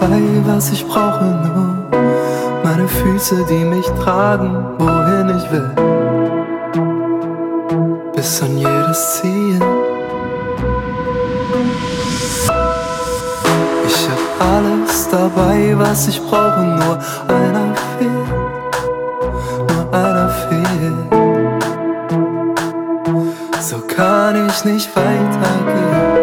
dabei, was ich brauche nur. Meine Füße, die mich tragen, wohin ich will. Bis an jedes Ziel. Ich hab alles dabei, was ich brauche, nur einer fehlt. Nur einer fehlt. So kann ich nicht weitergehen.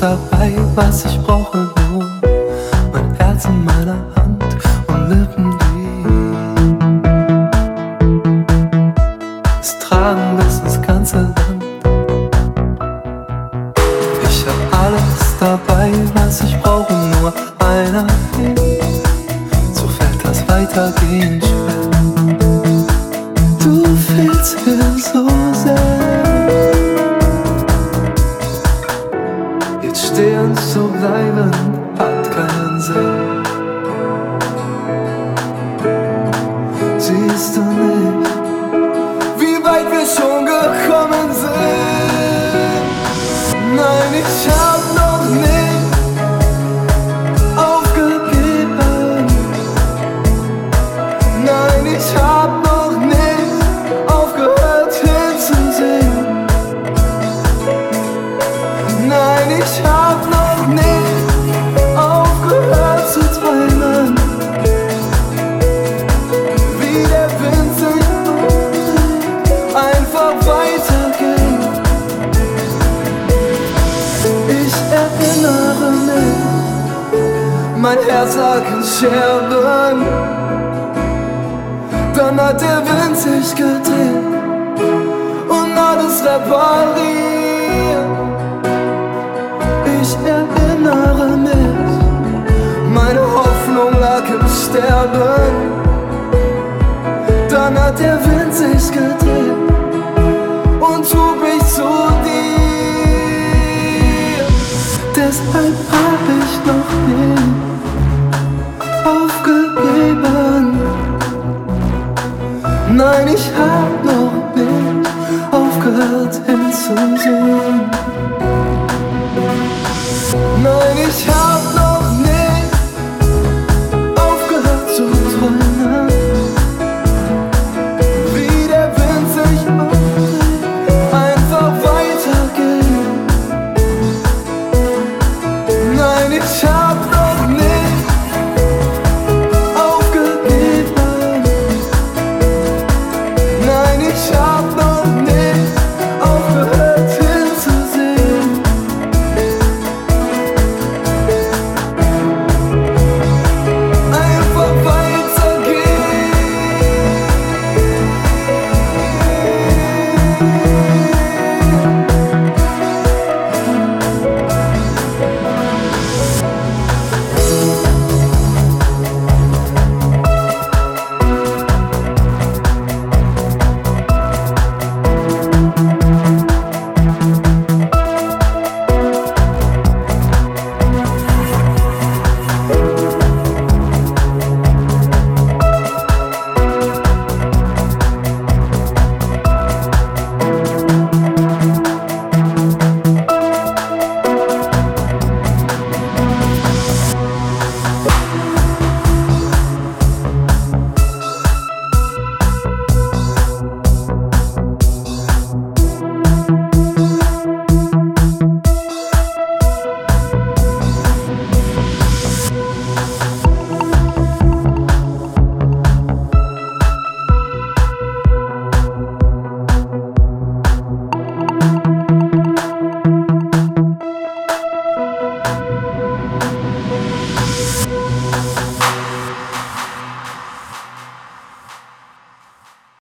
Dabei, was ich brauche, mein Herz lag in Scherben. Dann hat der Wind sich gedreht und alles repariert. Ich erinnere mich, meine Hoffnung lag im Sterben. Dann hat der Wind sich gedreht und trug mich zu dir. Deshalb hab ich noch nie aufgegeben. Nein, ich hab noch nicht aufgehört hinzusehen. Nein, ich hab